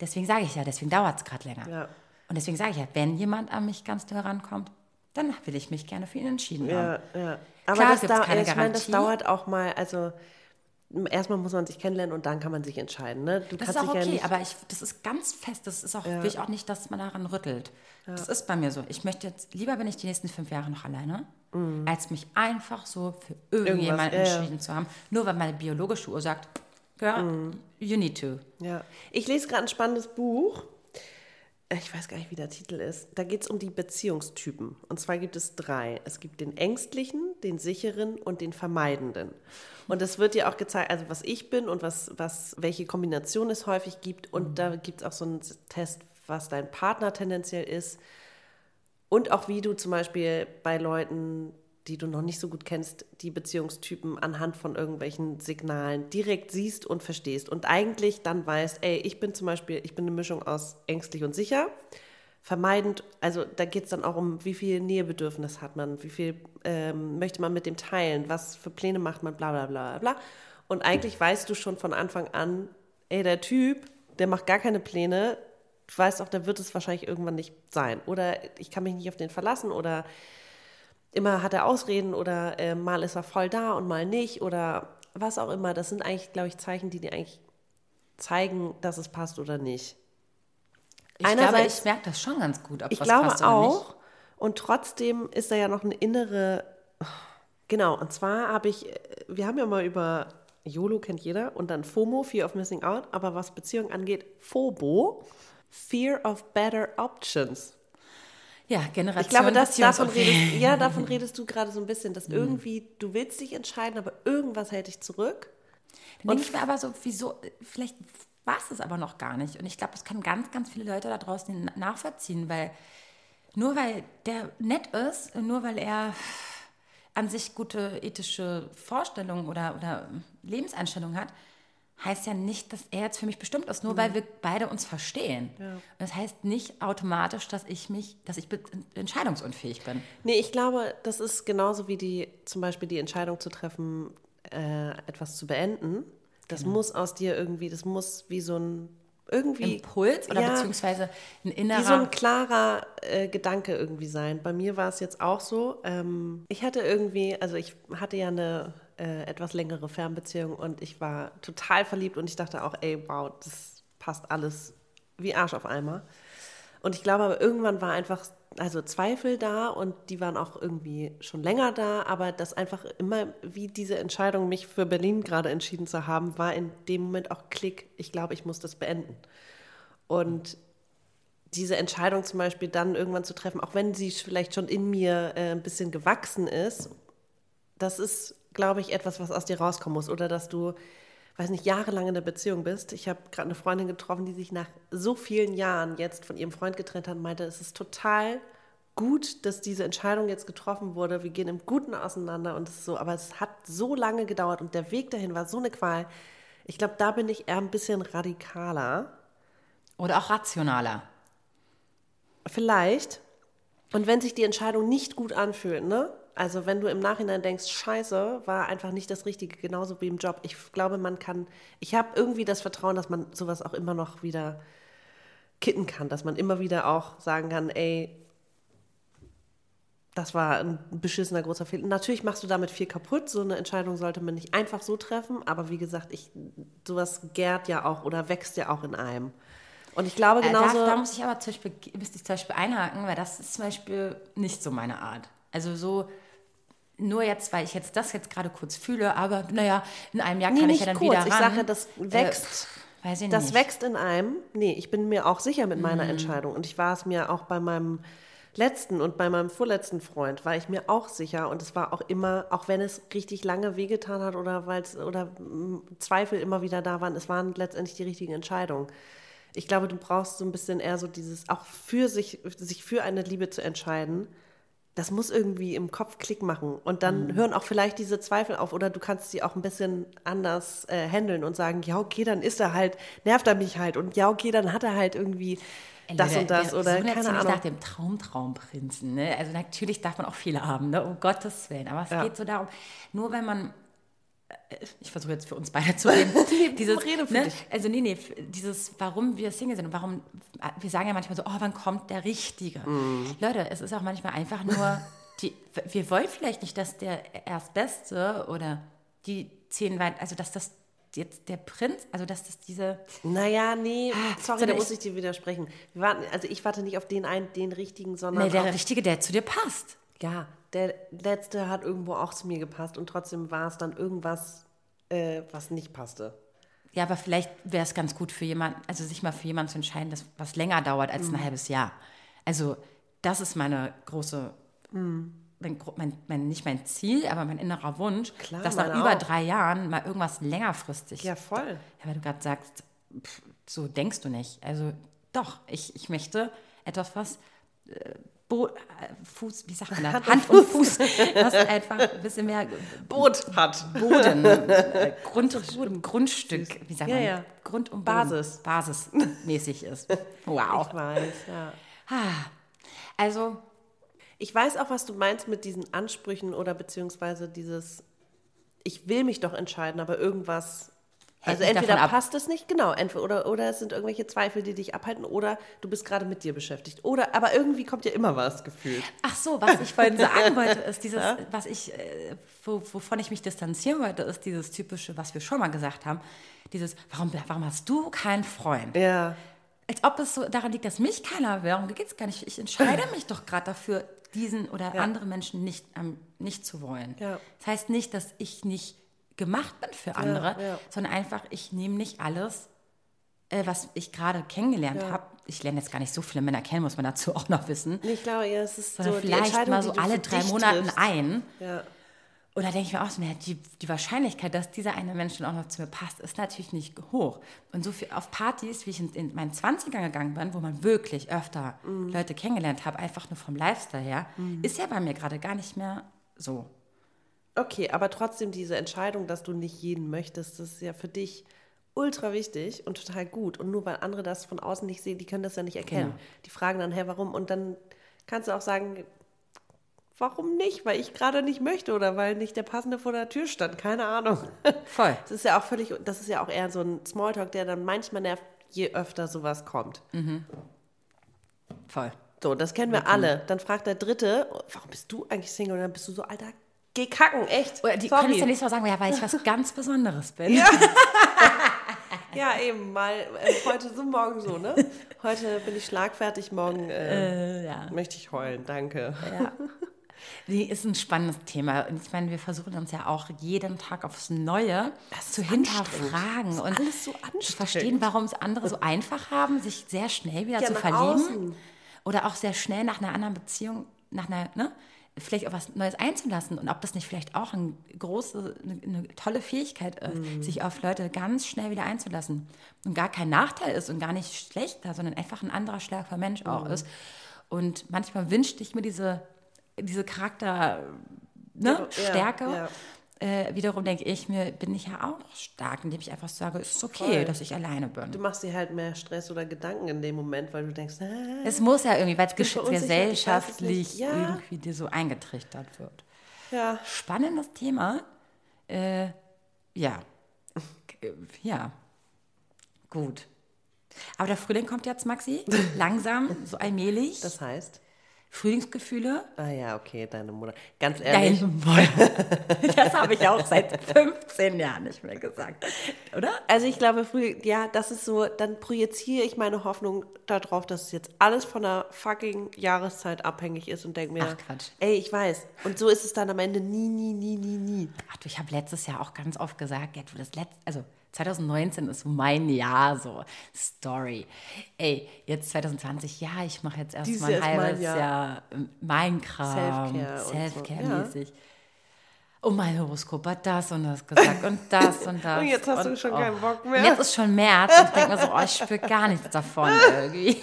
Deswegen sage ich ja, deswegen dauert es gerade länger.
Ja.
Und deswegen sage ich ja, wenn jemand an mich ganz doll rankommt, dann will ich mich gerne für ihn entschieden haben.
Ja, ja. Aber
Klar
das, dau-
keine
ich meine, das dauert auch mal, also erstmal muss man sich kennenlernen und dann kann man sich entscheiden. Ne? Du
Das ist auch
ja
okay,
nicht,
aber ich, das ist ganz fest. Das ist auch, will ich auch nicht, dass man daran rüttelt. Das ist bei mir so. Ich möchte jetzt, lieber bin ich die nächsten fünf Jahre noch alleine, als mich einfach so für irgendjemanden
ja, ja.
entschieden zu haben. Nur weil meine biologische Uhr sagt, girl, you need to.
Ja. Ich lese gerade ein spannendes Buch. Ich weiß gar nicht, wie der Titel ist. Da geht es um die Beziehungstypen. Und zwar gibt es drei. Es gibt den ängstlichen, den sicheren und den vermeidenden. Und es wird dir auch gezeigt, also was ich bin und was, was, welche Kombination es häufig gibt. Und da gibt es auch so einen Test, was dein Partner tendenziell ist. Und auch wie du zum Beispiel bei Leuten, die du noch nicht so gut kennst, die Beziehungstypen anhand von irgendwelchen Signalen direkt siehst und verstehst. Und eigentlich dann weißt, ey, ich bin zum Beispiel, ich bin eine Mischung aus ängstlich und sicher. Vermeidend, also da geht es dann auch um, wie viel Nähebedürfnis hat man, wie viel ähm, möchte man mit dem teilen, was für Pläne macht man, bla bla bla bla. Und eigentlich weißt du schon von Anfang an, ey, der Typ, der macht gar keine Pläne, du weißt auch, der wird es wahrscheinlich irgendwann nicht sein. Oder ich kann mich nicht auf den verlassen oder immer hat er Ausreden oder äh, mal ist er voll da und mal nicht oder was auch immer. Das sind eigentlich, glaube ich, Zeichen, die dir eigentlich zeigen, dass es passt oder nicht.
Ich glaube,
Einerseits-
ich merke das schon ganz gut, ob
Ich
was
glaube
passt oder
auch.
nicht.
Und trotzdem ist da ja noch eine innere. Genau, und zwar habe ich, äh, wir haben ja mal über YOLO kennt jeder und dann FOMO, Fear of Missing Out, aber was Beziehung angeht, FOBO, Fear of Better Options.
Ja, Generation
Ich glaube, das, davon, redest, ja, davon redest du gerade so ein bisschen,
Mhm.
dass irgendwie, du willst dich entscheiden, aber irgendwas hält dich zurück.
Dann denke ich mir aber so, wieso, vielleicht war es es aber noch gar nicht. Und ich glaube, das können ganz, ganz viele Leute da draußen na- nachvollziehen, weil nur weil der nett ist, nur weil er an sich gute ethische Vorstellungen oder, oder Lebenseinstellungen hat, heißt ja nicht, dass er jetzt für mich bestimmt ist, nur weil wir beide uns verstehen. Und das heißt nicht automatisch, dass ich mich, dass ich entscheidungsunfähig bin.
Nee, ich glaube, das ist genauso wie die, zum Beispiel die Entscheidung zu treffen, äh, etwas zu beenden. Das
Genau.
muss aus dir irgendwie, das muss wie so ein, irgendwie.
Impuls oder
ja,
beziehungsweise ein innerer.
Wie so ein klarer äh, Gedanke irgendwie sein. Bei mir war es jetzt auch so. Ähm, ich hatte irgendwie, also ich hatte ja eine äh, etwas längere Fernbeziehung und ich war total verliebt und ich dachte auch, ey, wow, das passt alles wie Arsch auf Eimer. Und ich glaube aber irgendwann war einfach, also Zweifel da und die waren auch irgendwie schon länger da, aber das einfach immer, wie diese Entscheidung, mich für Berlin gerade entschieden zu haben, war in dem Moment auch Klick, ich glaube, ich muss das beenden. Und diese Entscheidung zum Beispiel dann irgendwann zu treffen, auch wenn sie vielleicht schon in mir äh, ein bisschen gewachsen ist, das ist, glaube ich, etwas, was aus dir rauskommen muss. Oder dass du, weiß nicht, jahrelang in der Beziehung bist. Ich habe gerade eine Freundin getroffen, die sich nach so vielen Jahren jetzt von ihrem Freund getrennt hat und meinte, es ist total gut, dass diese Entscheidung jetzt getroffen wurde. Wir gehen im Guten auseinander und so, aber es hat so lange gedauert und der Weg dahin war so eine Qual. Ich glaube, da bin ich eher ein bisschen radikaler.
Oder auch rationaler.
Vielleicht. Und wenn sich die Entscheidung nicht gut anfühlt, ne? Also wenn du im Nachhinein denkst, scheiße, war einfach nicht das Richtige, genauso wie im Job. Ich glaube, man kann, ich habe irgendwie das Vertrauen, dass man sowas auch immer noch wieder kitten kann, dass man immer wieder auch sagen kann, ey, das war ein beschissener großer Fehler. Natürlich machst du damit viel kaputt. So eine Entscheidung sollte man nicht einfach so treffen. Aber wie gesagt, ich, sowas gärt ja auch oder wächst ja auch in einem. Und ich glaube
Äh,
genauso.
Da, da muss ich aber zum Beispiel, müsste ich zum Beispiel einhaken, weil das ist zum Beispiel nicht so meine Art. Also so, nur jetzt, weil ich jetzt das jetzt gerade kurz fühle, aber naja, in einem Jahr
Nee,
kann ich ja dann
kurz.
wieder
Ich
ran.
sage, das
Äh,
wächst.
ich
Das
nicht.
wächst in einem. Nee, ich bin mir auch sicher mit meiner
Mhm.
Entscheidung. Und ich war es mir auch bei meinem letzten und bei meinem vorletzten Freund, war ich mir auch sicher. Und es war auch immer, auch wenn es richtig lange wehgetan hat oder weil es oder mm, Zweifel immer wieder da waren, es waren letztendlich die richtigen Entscheidungen. Ich glaube, du brauchst so ein bisschen eher so dieses, auch für sich, sich für eine Liebe zu entscheiden. Das muss irgendwie im Kopf Klick machen. Und dann
Mhm.
hören auch vielleicht diese Zweifel auf oder du kannst sie auch ein bisschen anders äh, handeln und sagen, ja, okay, dann ist er halt, nervt er mich halt. Und ja, okay, dann hat er halt irgendwie das und das oder
jetzt
keine Ahnung.
nach dem Traumtraumprinzen. Ne? Also natürlich darf man auch viele haben, ne? um Gottes Willen. Aber es
Ja.
geht so darum, nur wenn man ich versuche jetzt für uns beide zu reden. dieses,
rede für
ne,
dich.
Also nee, nee, dieses, warum wir Single sind und warum, wir sagen ja manchmal so, oh, wann kommt der Richtige?
Mhm.
Leute, es ist auch manchmal einfach nur, die, wir wollen vielleicht nicht, dass der Erstbeste oder die zehn weit, also dass das jetzt der Prinz, also dass das diese,
Naja, nee, sorry,
Ah, sondern
da muss
ich-
ich dir widersprechen. Wir warten, also ich warte nicht auf den einen, den richtigen, sondern
nee, der Richtige, der zu dir passt.
ja, der letzte hat irgendwo auch zu mir gepasst und trotzdem war es dann irgendwas, äh, was nicht passte.
Ja, aber vielleicht wäre es ganz gut für jemanden, also sich mal für jemanden zu entscheiden, das was länger dauert als
Mhm.
ein halbes Jahr. Also das ist meine große,
Mhm.
mein, mein, mein, nicht mein Ziel, aber mein innerer Wunsch,
Klar,
dass nach über
auch.
drei Jahren mal irgendwas längerfristig.
Ja, voll.
Ja, weil du gerade sagst, pff, so denkst du nicht. Also doch, ich, ich möchte etwas, was äh, Bo äh, Fuß, wie sagt man das? Hand, und Fuß, was einfach ein bisschen mehr
Boot hat.
Boden, äh, Grund, Grundstück, wie sagt
Ja,
man?
ja.
Grund und
Basis.
Boden, basismäßig ist. Wow.
Ich weiß, ja.
Also,
Ich weiß auch, was du meinst mit diesen Ansprüchen oder beziehungsweise dieses, ich will mich doch entscheiden, aber irgendwas.
Hält
Also entweder passt es nicht, genau, entweder oder, oder es sind irgendwelche Zweifel, die dich abhalten, oder du bist gerade mit dir beschäftigt. Oder, aber irgendwie kommt ja immer was gefühlt.
ach so, was ich vorhin sagen wollte, ist dieses, was ich, äh, wo, wovon ich mich distanzieren wollte, ist dieses typische, was wir schon mal gesagt haben, dieses, warum, warum hast du keinen Freund?
Ja.
Als ob es so daran liegt, dass mich keiner will. Darum geht es gar nicht. Ich entscheide mich doch gerade dafür, diesen oder
Ja.
andere Menschen nicht, ähm, nicht zu wollen.
Ja.
Das heißt nicht, dass ich nicht gemacht bin für andere,
ja.
sondern einfach, ich nehme nicht alles, äh, was ich gerade kennengelernt
Ja.
habe. Ich lerne jetzt gar nicht so viele Männer kennen, muss man dazu auch noch wissen.
Ich glaube, ja, es ist
Sondern
so
vielleicht mal so alle drei Monaten
triffst.
ein.
Ja.
Und da denke ich mir auch so, naja, die, die Wahrscheinlichkeit, dass dieser eine Mensch dann auch noch zu mir passt, ist natürlich nicht hoch. Und so viel auf Partys, wie ich in, in meinen 20ern gegangen bin, wo man wirklich öfter
Mhm.
Leute kennengelernt habe, einfach nur vom Lifestyle her, ist ja bei mir gerade gar nicht mehr so.
Okay, aber trotzdem diese Entscheidung, dass du nicht jeden möchtest, das ist ja für dich ultra wichtig und total gut. Und nur weil andere das von außen nicht sehen, die können das ja nicht erkennen.
Genau.
Die fragen dann, hey, warum? Und dann kannst du auch sagen, warum nicht? Weil ich gerade nicht möchte oder weil nicht der passende vor der Tür stand. Keine Ahnung.
Voll.
Das ist ja auch völlig, das ist ja auch eher so ein Smalltalk, der dann manchmal nervt, je öfter sowas kommt.
Voll.
So, das kennen wir alle. Dann fragt der Dritte, warum bist du eigentlich Single? Und dann bist du so, Alter, geh kacken, echt.
Oder die
Sorry.
können es ja nicht so sagen, ja, weil ich was ganz Besonderes bin.
Ja, eben, mal äh, heute so, morgen so, ne? Heute bin ich schlagfertig, morgen äh,
Äh, ja.
möchte ich heulen, danke.
Ja. Nee, ist ein spannendes Thema. Und ich meine, wir versuchen uns ja auch jeden Tag aufs Neue zu hinterfragen und
alles so
zu verstehen, warum es andere so einfach haben, sich sehr schnell wieder
Ja,
zu verlieben.
außen.
Oder auch sehr schnell nach einer anderen Beziehung, nach einer, ne? Vielleicht auch was Neues einzulassen und ob das nicht vielleicht auch eine große, eine, eine tolle Fähigkeit ist,
Mhm.
sich auf Leute ganz schnell wieder einzulassen und gar kein Nachteil ist und gar nicht schlechter, sondern einfach ein anderer Schlag von Mensch auch
Mhm.
ist. Und manchmal wünschte ich mir diese, diese Charakter, ne,
Ja,
Stärke.
ja.
Äh, wiederum denke ich mir, bin ich ja auch stark, indem ich einfach sage, es ist okay,
Voll.
dass ich alleine bin.
Du machst dir halt mehr Stress oder Gedanken in dem Moment, weil du denkst, äh,
Es muss ja irgendwie, weil es gesellschaftlich.
Ja.
irgendwie dir so eingetrichtert wird.
ja,
Spannendes Thema. Äh, ja. Ja. Gut. Aber der Frühling kommt jetzt, Maxi. Langsam, so allmählich.
das heißt,
Frühlingsgefühle.
ah ja, okay, deine Mutter. Ganz ehrlich,
Dein Das habe ich auch seit 15 Jahren nicht mehr gesagt. Oder?
Also ich glaube, früh, ja, das ist so, dann projiziere ich meine Hoffnung darauf, dass es jetzt alles von der fucking Jahreszeit abhängig ist und denke mir,
Ach, Quatsch.
ey, ich weiß. Und so ist es dann am Ende nie, nie, nie, nie, nie.
Ach du, ich habe letztes Jahr auch ganz oft gesagt, ja, du, das letzte, also 2019 ist mein Jahr, so Story. Ey, jetzt 2020, ja, ich mache jetzt erstmal ein halbes
Jahr.
Jahr ähm, mein Kram,
Selfcare und so,
Selfcare-mäßig. Und mein Horoskop hat das und das gesagt und das und das.
Und jetzt hast du schon keinen Bock mehr.
Und jetzt ist schon März und ich denke mir so, oh, ich spüre gar nichts davon irgendwie.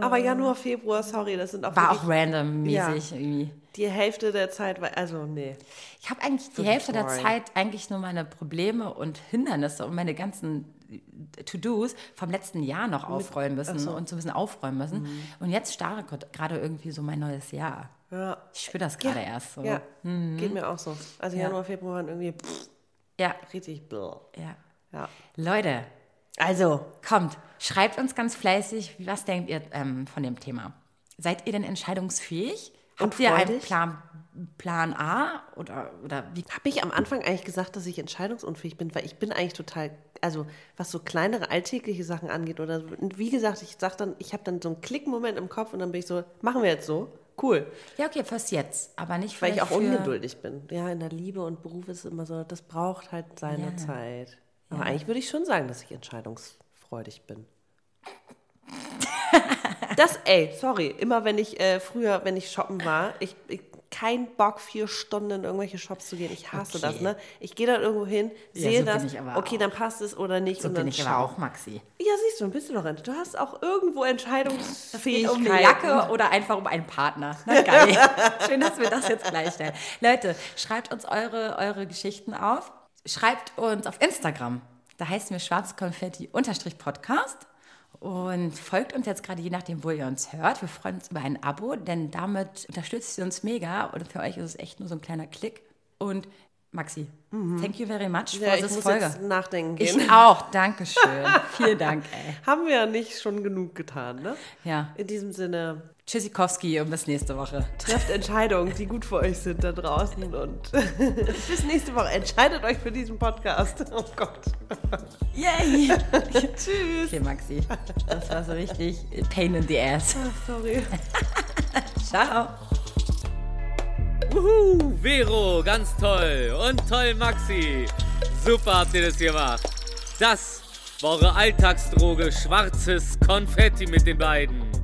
Aber Januar, Februar, sorry, das sind auch,
War
wirklich
auch random-mäßig irgendwie.
die Hälfte der Zeit, weil- also nee.
Ich habe eigentlich die Hälfte der
boring.
Zeit eigentlich nur meine Probleme und Hindernisse und meine ganzen To-Dos vom letzten Jahr noch aufräumen müssen und so ein bisschen aufräumen müssen.
Mhm.
Und jetzt startet gerade irgendwie so mein neues Jahr.
Ja,
Ich spüre das gerade erst so.
ja geht mir auch so. Also
Mhm. Ja.
Januar, Februar waren irgendwie pff,
Ja,
richtig bläh.
ja.
Ja.
Leute,
Also,
kommt, schreibt uns ganz fleißig, was denkt ihr ähm, von dem Thema? Seid ihr denn entscheidungsfähig? Habt ihr einen? Plan, Plan A oder, oder wie?
Habe ich am Anfang eigentlich gesagt, dass ich entscheidungsunfähig bin, weil ich bin eigentlich total, also was so kleinere alltägliche Sachen angeht oder wie gesagt, ich sag dann, ich habe dann so einen Klickmoment im Kopf und dann bin ich so, machen wir jetzt so, cool,
Ja, okay, fürs Jetzt, aber nicht
weil ich auch
für,
ungeduldig bin. Ja, in der Liebe und Beruf ist es immer so, das braucht halt seine
Ja.
Zeit. Aber eigentlich würde ich schon sagen, dass ich entscheidungsfreudig bin. Das, ey, sorry, immer wenn ich äh, früher, wenn ich shoppen war, ich, ich kein Bock, vier Stunden in irgendwelche Shops zu gehen. Ich hasse
Okay.
das, ne? Ich gehe dann irgendwo hin,
Ja,
sehe
so bin
das, okay,
auch.
dann passt es oder nicht
So
und
bin
dann
ich
schau.
aber auch, Maxi.
Ja, siehst du, dann bist du doch, du hast auch irgendwo Entscheidungsfähigkeit.
um eine Jacke oder einfach um einen Partner. Na geil. Schön, dass wir das jetzt gleichstellen. Leute, schreibt uns eure, eure Geschichten auf. Schreibt uns auf Instagram. Da heißen wir schwarzkonfetti-podcast. Und folgt uns jetzt gerade je nachdem, wo ihr uns hört. Wir freuen uns über ein Abo, denn damit unterstützt ihr uns mega. Und für euch ist es echt nur so ein kleiner Klick. Und Maxi, thank you very much
Ja,
for this Folge.
jetzt nachdenken gehen.
Ich auch, danke schön. Vielen Dank, ey.
Haben wir ja nicht schon genug getan, ne?
Ja.
In diesem Sinne,
Tschüssikowski und bis nächste Woche.
trefft Entscheidungen, die gut für euch sind da draußen und bis nächste Woche. Entscheidet euch für diesen Podcast. Oh Gott.
Yay!
Tschüss.
Okay, Maxi. Das war so richtig Pain in the Ass.
Sorry.
Ciao.
Wuhu, Vero, ganz toll. Und toll, Maxi. Super habt ihr das gemacht. Das war eure Alltagsdroge schwarzes Konfetti mit den beiden.